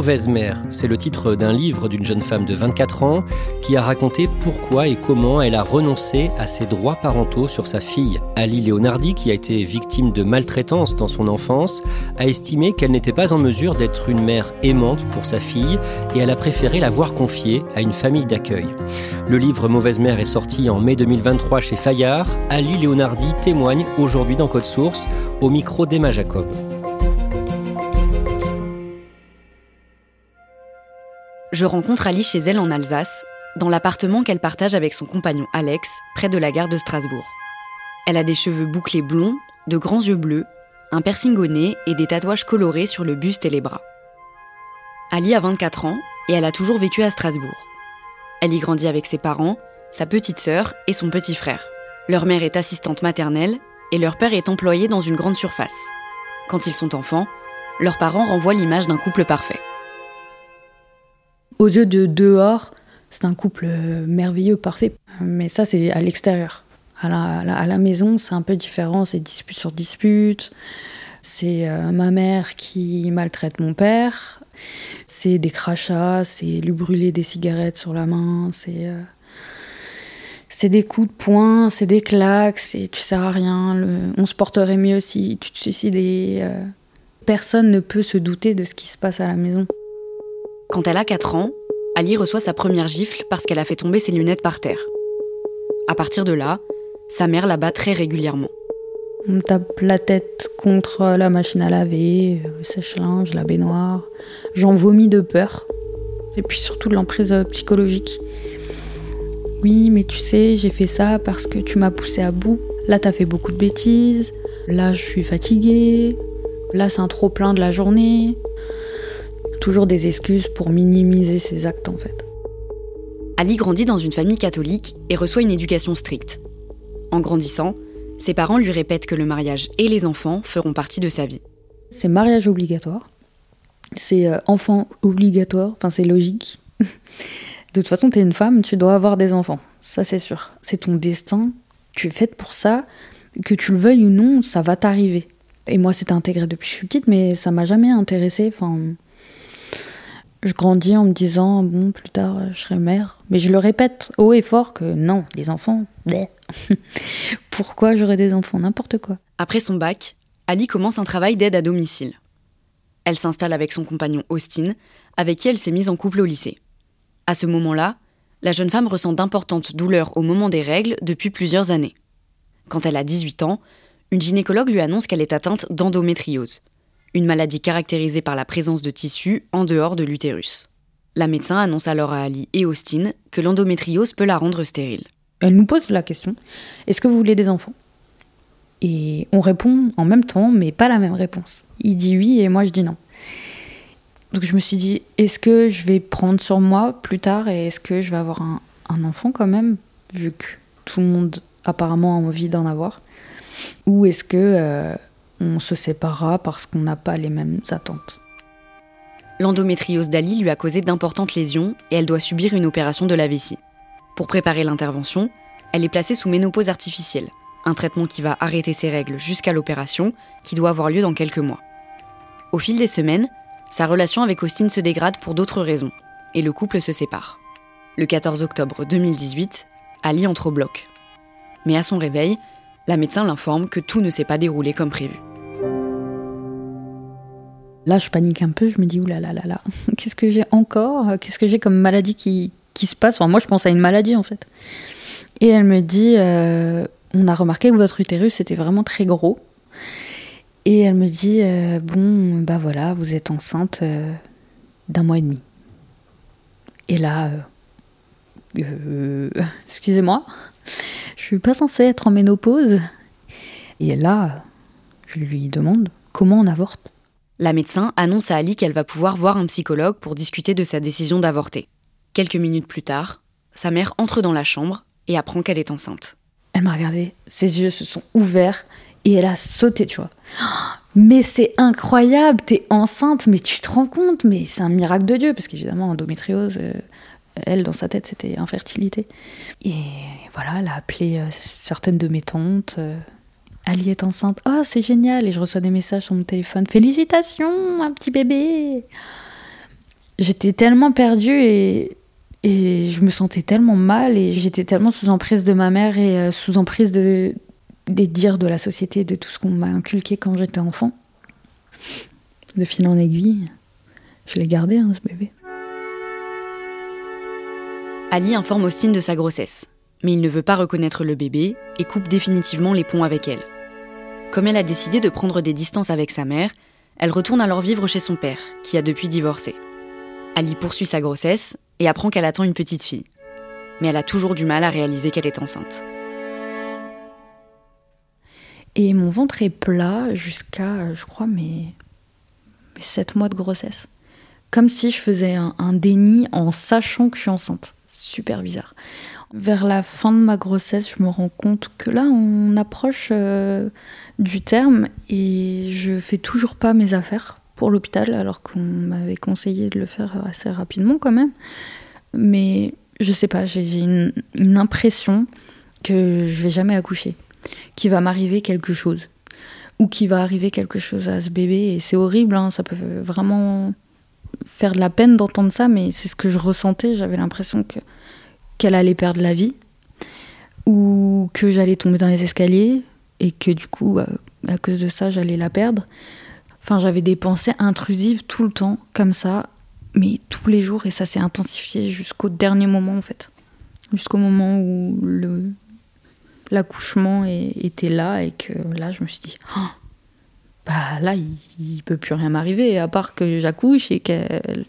Mauvaise mère, c'est le titre d'un livre d'une jeune femme de 24 ans qui a raconté pourquoi et comment elle a renoncé à ses droits parentaux sur sa fille. Ali Leonardi, qui a été victime de maltraitance dans son enfance, a estimé qu'elle n'était pas en mesure d'être une mère aimante pour sa fille et elle a préféré la voir confiée à une famille d'accueil. Le livre Mauvaise mère est sorti en mai 2023 chez Fayard. Ali Leonardi témoigne aujourd'hui dans Code Source au micro d'Emma Jacob. Je rencontre Ali chez elle en Alsace, dans l'appartement qu'elle partage avec son compagnon Alex, près de la gare de Strasbourg. Elle a des cheveux bouclés blonds, de grands yeux bleus, un piercing au nez et des tatouages colorés sur le buste et les bras. Ali a 24 ans et elle a toujours vécu à Strasbourg. Elle y grandit avec ses parents, sa petite sœur et son petit frère. Leur mère est assistante maternelle et leur père est employé dans une grande surface. Quand ils sont enfants, leurs parents renvoient l'image d'un couple parfait aux yeux de dehors, c'est un couple merveilleux, parfait. Mais ça, c'est à l'extérieur. À la, maison, c'est un peu différent, c'est dispute sur dispute. C'est euh, ma mère qui maltraite mon père. C'est des crachats, c'est lui brûler des cigarettes sur la main, c'est. Euh, c'est des coups de poing, c'est des claques, c'est tu sers à rien. on se porterait mieux si tu te suicidais. Euh. personne ne peut se douter de ce qui se passe à la maison. Quand elle a 4 ans, Ali reçoit sa première gifle parce qu'elle a fait tomber ses lunettes par terre. À partir de là, sa mère la bat très régulièrement. On tape la tête contre la machine à laver, le sèche-linge, la baignoire. J'en vomis de peur. Et puis surtout de l'emprise psychologique. Oui, mais tu sais, j'ai fait ça parce que tu m'as poussé à bout. Là, t'as fait beaucoup de bêtises. Là, je suis fatiguée. Là, c'est un trop plein de la journée toujours des excuses pour minimiser ses actes en fait. Ali grandit dans une famille catholique et reçoit une éducation stricte. En grandissant, ses parents lui répètent que le mariage et les enfants feront partie de sa vie. C'est mariage obligatoire, c'est euh, enfant obligatoire, enfin c'est logique. de toute façon, tu es une femme, tu dois avoir des enfants, ça c'est sûr. C'est ton destin, tu es faite pour ça, que tu le veuilles ou non, ça va t'arriver. Et moi, c'est intégré depuis que je suis petite, mais ça m'a jamais intéressée. Enfin, je grandis en me disant, bon, plus tard, euh, je serai mère. Mais je le répète haut et fort que non, des enfants, Pourquoi j'aurais des enfants? N'importe quoi. Après son bac, Ali commence un travail d'aide à domicile. Elle s'installe avec son compagnon Austin, avec qui elle s'est mise en couple au lycée. À ce moment-là, la jeune femme ressent d'importantes douleurs au moment des règles depuis plusieurs années. Quand elle a 18 ans, une gynécologue lui annonce qu'elle est atteinte d'endométriose une maladie caractérisée par la présence de tissus en dehors de l'utérus. La médecin annonce alors à Ali et Austin que l'endométriose peut la rendre stérile. Elle nous pose la question est-ce que vous voulez des enfants? Et on répond en même temps, mais pas la même réponse. Il dit oui et moi je dis non. Donc je me suis dit est-ce que je vais prendre sur moi plus tard et est-ce que je vais avoir un, enfant quand même, vu que tout le monde apparemment a envie d'en avoir? Ou est-ce que. Euh, on se séparera parce qu'on n'a pas les mêmes attentes. L'endométriose d'Ali lui a causé d'importantes lésions et elle doit subir une opération de la vessie. Pour préparer l'intervention, elle est placée sous ménopause artificielle, un traitement qui va arrêter ses règles jusqu'à l'opération, qui doit avoir lieu dans quelques mois. Au fil des semaines, Sa relation avec Austin se dégrade pour d'autres raisons, et le couple se sépare. Le 14 octobre 2018, Ali entre au bloc. Mais à son réveil, la médecin l'informe que tout ne s'est pas déroulé comme prévu. Là, je panique un peu, je me dis, oulala, qu'est-ce que j'ai encore? Qu'est-ce que j'ai comme maladie qui, qui se passe? Enfin, Moi, je pense à une maladie, en fait. Et elle me dit, euh, on a remarqué que votre utérus était vraiment très gros. Et elle me dit, euh, bon, bah voilà, vous êtes enceinte euh, d'un mois et demi. Et là, excusez-moi, je suis pas censée être en ménopause. Et là, je lui demande comment on avorte? La médecin annonce à Ali qu'elle va pouvoir voir un psychologue pour discuter de sa décision d'avorter. Quelques minutes plus tard, sa mère entre dans la chambre et apprend qu'elle est enceinte. Elle m'a regardé, ses yeux se sont ouverts et elle a sauté, tu vois. Mais c'est incroyable, t'es enceinte, mais tu te rends compte, mais c'est un miracle de Dieu, parce qu'évidemment, endométriose, euh, elle, dans sa tête, c'était infertilité. Et voilà, elle a appelé euh, certaines de mes tantes. Euh, Ali est enceinte. Oh, c'est génial. Et je reçois des messages sur mon téléphone. Félicitations, un petit bébé. J'étais tellement perdue et, je me sentais tellement mal et j'étais tellement sous emprise de ma mère et euh, sous emprise de, des dires de la société, de tout ce qu'on m'a inculqué quand j'étais enfant. De fil en aiguille, je l'ai gardé, hein, ce bébé. Ali informe Austin de sa grossesse mais il ne veut pas reconnaître le bébé et coupe définitivement les ponts avec elle. Comme elle a décidé de prendre des distances avec sa mère, elle retourne alors vivre chez son père, qui a depuis divorcé. Ali poursuit sa grossesse et apprend qu'elle attend une petite fille. Mais elle a toujours du mal à réaliser qu'elle est enceinte. Et mon ventre est plat jusqu'à, je crois, mes, mes 7 mois de grossesse. Comme si je faisais un, déni en sachant que je suis enceinte. Super bizarre. Vers la fin de ma grossesse, je me rends compte que là, on approche euh, du terme et je fais toujours pas mes affaires pour l'hôpital, alors qu'on m'avait conseillé de le faire assez rapidement quand même. Mais je sais pas, j'ai une, une, impression que je vais jamais accoucher, qu'il va m'arriver quelque chose, ou qu'il va arriver quelque chose à ce bébé. Et c'est horrible, hein, ça peut vraiment faire de la peine d'entendre ça, mais c'est ce que je ressentais. J'avais l'impression que qu'elle allait perdre la vie ou que j'allais tomber dans les escaliers et que du coup, euh, à cause de ça, j'allais la perdre. Enfin, j'avais des pensées intrusives tout le temps, comme ça, mais tous les jours, et ça s'est intensifié jusqu'au dernier moment, en fait. Jusqu'au moment où l'accouchement était là, et que là, je me suis dit, oh, bah là, il, il peut plus rien m'arriver, à part que j'accouche et qu'elle,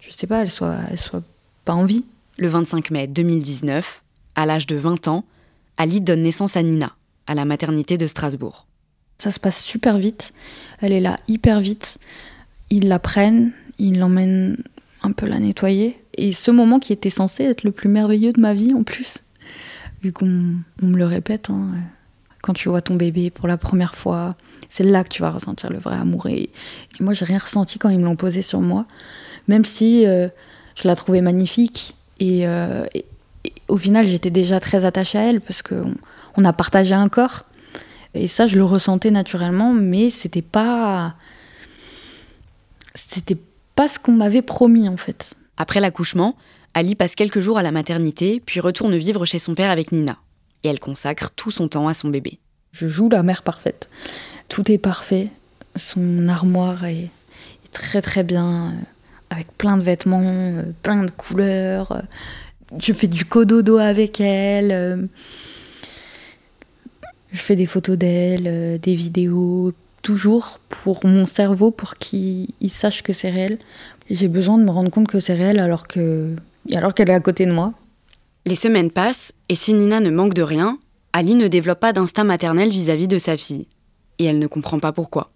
je sais pas, elle soit, elle soit pas en vie. Le 25 mai 2019, à l'âge de 20 ans, Ali donne naissance à Nina, à la maternité de Strasbourg. Ça se passe super vite. Elle est là hyper vite. Ils la prennent, ils l'emmènent un peu la nettoyer. Et ce moment qui était censé être le plus merveilleux de ma vie en plus, vu qu'on me le répète, hein, quand tu vois ton bébé pour la première fois, c'est là que tu vas ressentir le vrai amour. Et, moi, j'ai rien ressenti quand ils me l'ont posé sur moi, même si euh, je la trouvais magnifique euh, et, au final, j'étais déjà très attachée à elle parce qu'on on a partagé un corps. Et ça, je le ressentais naturellement, mais c'était pas. C'était pas ce qu'on m'avait promis en fait. Après l'accouchement, Ali passe quelques jours à la maternité, puis retourne vivre chez son père avec Nina. Et elle consacre tout son temps à son bébé. Je joue la mère parfaite. Tout est parfait. Son armoire est, très très bien avec plein de vêtements, euh, plein de couleurs. Euh, je fais du cododo avec elle. Euh, je fais des photos d'elle, des vidéos, toujours pour mon cerveau, pour qu'il sache que c'est réel. J'ai besoin de me rendre compte que c'est réel alors alors qu'elle est à côté de moi. Les semaines passent et si Nina ne manque de rien, Ali ne développe pas d'instinct maternel vis-à-vis de sa fille. Et elle ne comprend pas pourquoi.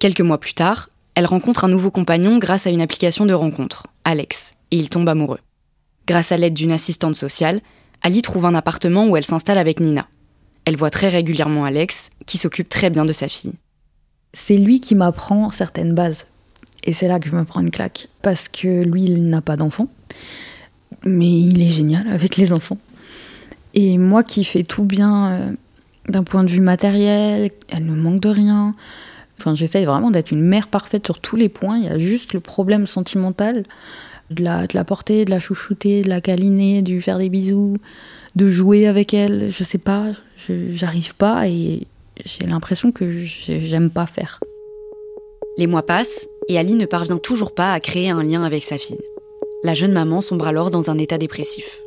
Quelques mois plus tard, elle rencontre un nouveau compagnon grâce à une application de rencontre, Alex, et ils tombent amoureux. Grâce à l'aide d'une assistante sociale, Ali trouve un appartement où elle s'installe avec Nina. Elle voit très régulièrement Alex, qui s'occupe très bien de sa fille. C'est lui qui m'apprend certaines bases. Et c'est là que je me prends une claque. Parce que lui, il n'a pas d'enfant. Mais il est génial avec les enfants. Et moi qui fais tout bien euh, d'un point de vue matériel, elle ne manque de rien. Enfin, j'essaye vraiment d'être une mère parfaite sur tous les points. Il y a juste le problème sentimental de la, de la porter, de la chouchouter, de la câliner, de lui faire des bisous, de jouer avec elle. Je sais pas, j'arrive pas et j'ai l'impression que j'aime pas faire. Les mois passent et Ali ne parvient toujours pas à créer un lien avec sa fille. La jeune maman sombre alors dans un état dépressif.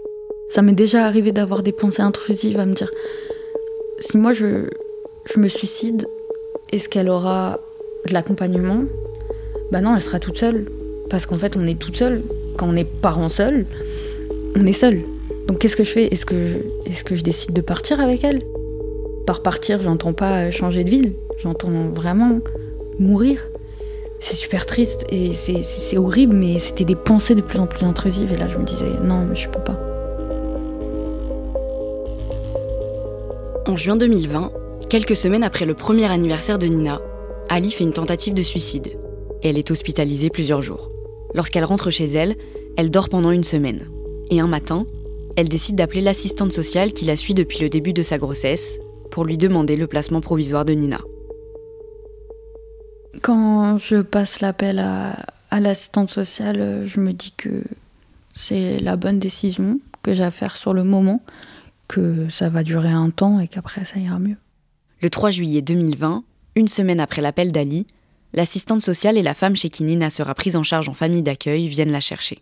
Ça m'est déjà arrivé d'avoir des pensées intrusives à me dire si moi je, je me suicide, est-ce qu'elle aura de l'accompagnement? Bah non, elle sera toute seule. Parce qu'en fait, on est toute seule. Quand on est parent seul, on est seul. Donc qu'est-ce que je fais? Est-ce que, que je décide de partir avec elle? Par partir, j'entends pas changer de ville. J'entends vraiment mourir. C'est super triste et c'est horrible, mais c'était des pensées de plus en plus intrusives. Et là, je me disais, non, mais je peux pas. En juin 2020, quelques semaines après le premier anniversaire de Nina, Ali fait une tentative de suicide. Elle est hospitalisée plusieurs jours. Lorsqu'elle rentre chez elle, elle dort pendant une semaine. Et un matin, elle décide d'appeler l'assistante sociale qui la suit depuis le début de sa grossesse pour lui demander le placement provisoire de Nina. Quand je passe l'appel à, l'assistante sociale, je me dis que c'est la bonne décision que j'ai à faire sur le moment, que ça va durer un temps et qu'après ça ira mieux. Le 3 juillet 2020, une semaine après l'appel d'Ali, l'assistante sociale et la femme chez qui Nina sera prise en charge en famille d'accueil viennent la chercher.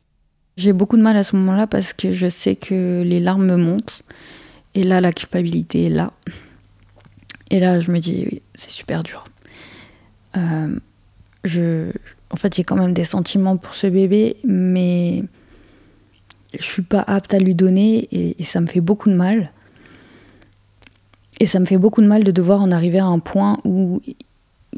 J'ai beaucoup de mal à ce moment-là parce que je sais que les larmes me montent. Et là, la culpabilité est là. Et là, je me dis, c'est super dur. Euh, je, en fait, j'ai quand même des sentiments pour ce bébé, mais je suis pas apte à lui donner et, ça me fait beaucoup de mal. Et ça me fait beaucoup de mal de devoir en arriver à un point où,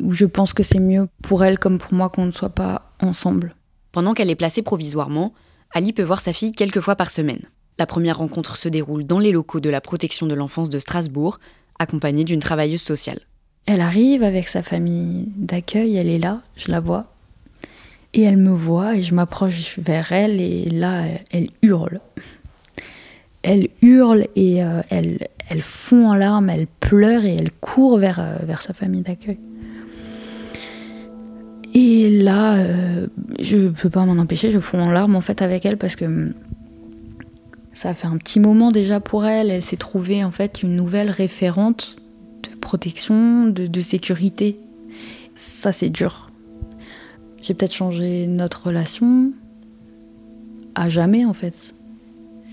où je pense que c'est mieux pour elle comme pour moi qu'on ne soit pas ensemble. Pendant qu'elle est placée provisoirement, Ali peut voir sa fille quelques fois par semaine. La première rencontre se déroule dans les locaux de la protection de l'enfance de Strasbourg, accompagnée d'une travailleuse sociale. Elle arrive avec sa famille d'accueil, elle est là, je la vois. Et elle me voit et je m'approche vers elle et là, elle hurle. Elle hurle et euh, elle, fond en larmes, elle pleure et elle court vers, euh, vers sa famille d'accueil. Et là, euh, je peux pas m'en empêcher, je fonds en larmes en fait avec elle parce que hum, ça fait un petit moment déjà pour elle. Elle s'est trouvée en fait une nouvelle référente de protection, de, sécurité. Ça c'est dur. J'ai peut-être changé notre relation à jamais en fait.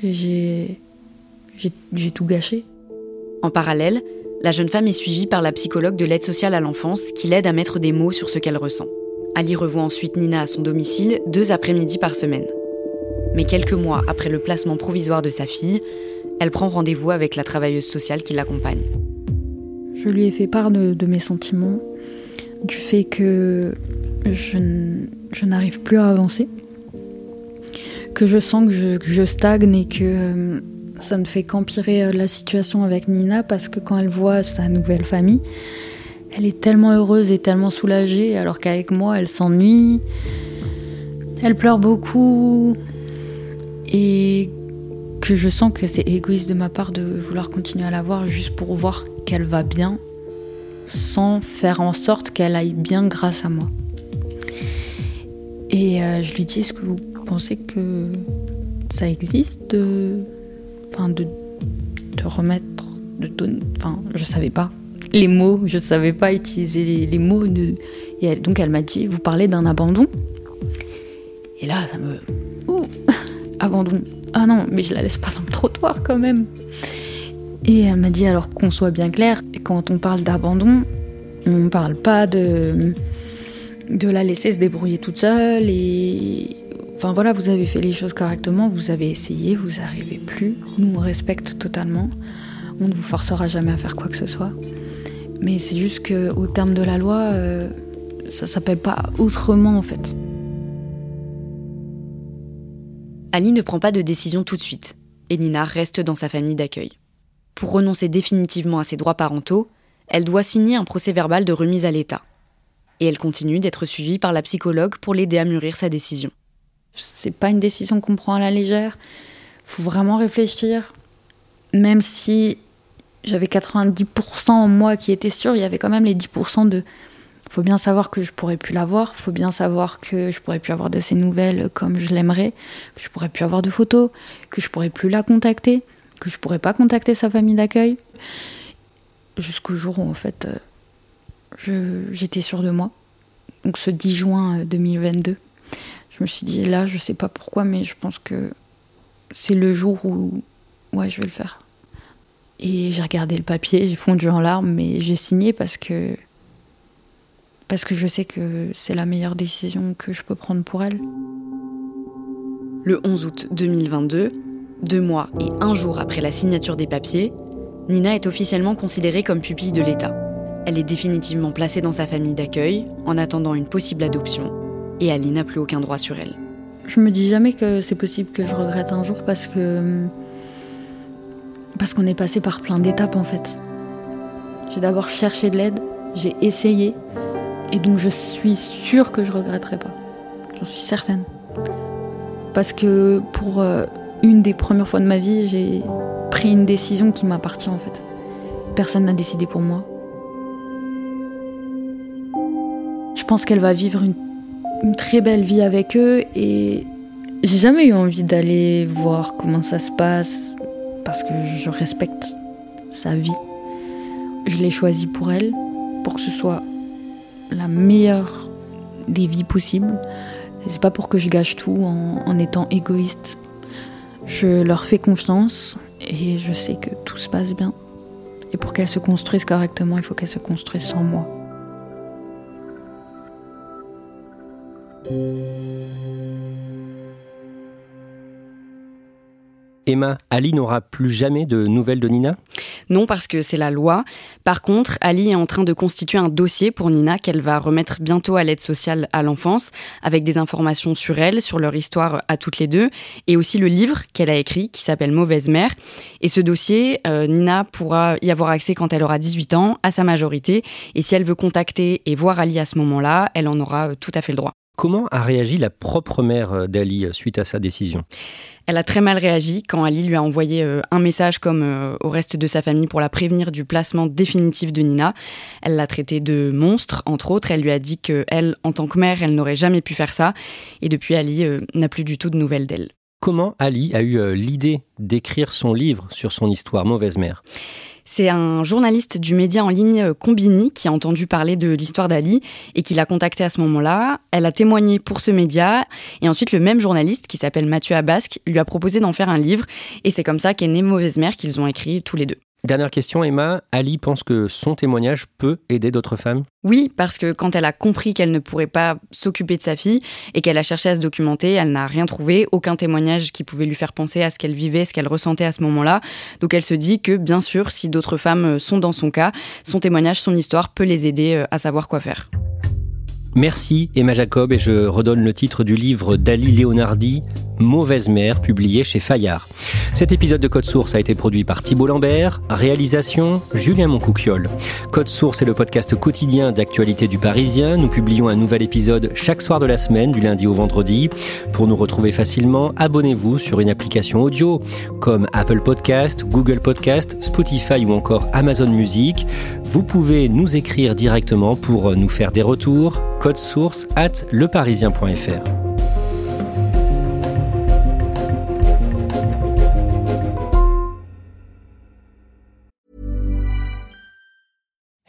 J'ai j'ai tout gâché. En parallèle, la jeune femme est suivie par la psychologue de l'aide sociale à l'enfance qui l'aide à mettre des mots sur ce qu'elle ressent. Ali revoit ensuite Nina à son domicile deux après-midi par semaine. Mais quelques mois après le placement provisoire de sa fille, elle prend rendez-vous avec la travailleuse sociale qui l'accompagne. Je lui ai fait part de, mes sentiments, du fait que je, n'arrive plus à avancer, que je sens que je, stagne et que euh, ça ne fait qu'empirer euh, la situation avec Nina parce que quand elle voit sa nouvelle famille, elle est tellement heureuse et tellement soulagée, alors qu'avec moi, elle s'ennuie. Elle pleure beaucoup. Et que je sens que c'est égoïste de ma part de vouloir continuer à la voir juste pour voir qu'elle va bien, sans faire en sorte qu'elle aille bien grâce à moi. Et euh, je lui dis, est-ce que vous pensez que ça existe de, enfin, de, de remettre, de donner, enfin, je savais pas les mots. Je savais pas utiliser les, mots. De... Et donc elle m'a dit, vous parlez d'un abandon Et là, ça me... Ouh Abandon. Ah non, mais je la laisse pas dans le trottoir quand même. Et elle m'a dit, alors qu'on soit bien clair, quand on parle d'abandon, on ne parle pas de, de la laisser se débrouiller toute seule. Et enfin voilà, vous avez fait les choses correctement, vous avez essayé, vous n'arrivez plus. Nous, on respecte totalement. On ne vous forcera jamais à faire quoi que ce soit. Mais c'est juste qu'au terme de la loi, euh, ça s'appelle pas autrement en fait. Ali ne prend pas de décision tout de suite, et Nina reste dans sa famille d'accueil. Pour renoncer définitivement à ses droits parentaux, elle doit signer un procès verbal de remise à l'État. Et elle continue d'être suivie par la psychologue pour l'aider à mûrir sa décision. C'est pas une décision qu'on prend à la légère. Faut vraiment réfléchir. Même si j'avais 90% en moi qui était sûr, il y avait quand même les 10% de faut bien savoir que je pourrais plus la voir, faut bien savoir que je pourrais plus avoir de ses nouvelles comme je l'aimerais, que je pourrais plus avoir de photos, que je pourrais plus la contacter, que je pourrais pas contacter sa famille d'accueil. Jusqu'au jour où en fait j'étais sûre de moi. Donc ce 10 juin 2022, je me suis dit là, je sais pas pourquoi, mais je pense que c'est le jour où ouais, je vais le faire. Et j'ai regardé le papier, j'ai fondu en larmes, mais j'ai signé parce que parce que je sais que c'est la meilleure décision que je peux prendre pour elle. Le 11 août 2022, deux mois et un jour après la signature des papiers, Nina est officiellement considérée comme pupille de l'État. Elle est définitivement placée dans sa famille d'accueil en attendant une possible adoption et Ali n'a plus aucun droit sur elle. Je me dis jamais que c'est possible que je regrette un jour parce que parce qu'on est passé par plein d'étapes en fait. J'ai d'abord cherché de l'aide, j'ai essayé, et donc je suis sûre que je regretterai pas. J'en suis certaine. Parce que pour euh, une des premières fois de ma vie, j'ai pris une décision qui m'appartient en fait. Personne n'a décidé pour moi. Je pense qu'elle va vivre une, très belle vie avec eux et j'ai jamais eu envie d'aller voir comment ça se passe parce que je respecte sa vie. Je l'ai choisi pour elle, pour que ce soit la meilleure des vies possibles. C'est pas pour que je gâche tout en, étant égoïste. Je leur fais confiance et je sais que tout se passe bien. Et pour qu'elles se construisent correctement, il faut qu'elles se construisent sans moi. Emma, Ali n'aura plus jamais de nouvelles de Nina? Non, parce que c'est la loi. Par contre, Ali est en train de constituer un dossier pour Nina qu'elle va remettre bientôt à l'aide sociale à l'enfance, avec des informations sur elle, sur leur histoire à toutes les deux, et aussi le livre qu'elle a écrit qui s'appelle Mauvaise mère. Et ce dossier, euh, Nina pourra y avoir accès quand elle aura 18 ans, à sa majorité, et si elle veut contacter et voir Ali à ce moment-là, elle en aura euh, tout à fait le droit. Comment a réagi la propre mère euh, d'Ali suite à sa décision? Elle a très mal réagi quand Ali lui a envoyé euh, un message comme euh, au reste de sa famille pour la prévenir du placement définitif de Nina. Elle l'a traité de monstre, entre autres. Elle lui a dit que elle, en tant que mère, elle n'aurait jamais pu faire ça. Et depuis, Ali euh, n'a plus du tout de nouvelles d'elle. Comment Ali a eu l'idée d'écrire son livre sur son histoire Mauvaise mère? C'est un journaliste du média en ligne euh, Combini qui a entendu parler de l'histoire d'Ali et qui l'a contacté à ce moment-là. Elle a témoigné pour ce média et ensuite le même journaliste qui s'appelle Mathieu Abasque lui a proposé d'en faire un livre et c'est comme ça qu'est né Mauvaise Mère qu'ils ont écrit tous les deux. Dernière question, Emma. Ali pense que son témoignage peut aider d'autres femmes? Oui, parce que quand elle a compris qu'elle ne pourrait pas s'occuper de sa fille et qu'elle a cherché à se documenter, elle n'a rien trouvé, aucun témoignage qui pouvait lui faire penser à ce qu'elle vivait, ce qu'elle ressentait à ce moment-là. Donc elle se dit que, bien sûr, si d'autres femmes sont dans son cas, son témoignage, son histoire peut les aider euh, à savoir quoi faire. Merci Emma Jacob et je redonne le titre du livre d'Ali Leonardi, Mauvaise mère, publié chez Fayard. Cet épisode de Code Source a été produit par Thibault Lambert, réalisation Julien Moncouquiole. Code Source est le podcast quotidien d'actualité du Parisien. Nous publions un nouvel épisode chaque soir de la semaine, du lundi au vendredi. Pour nous retrouver facilement, abonnez-vous sur une application audio comme Apple Podcast, Google Podcast, Spotify ou encore Amazon Music. Vous pouvez nous écrire directement pour nous faire des retours. Code source at leparisien.fr.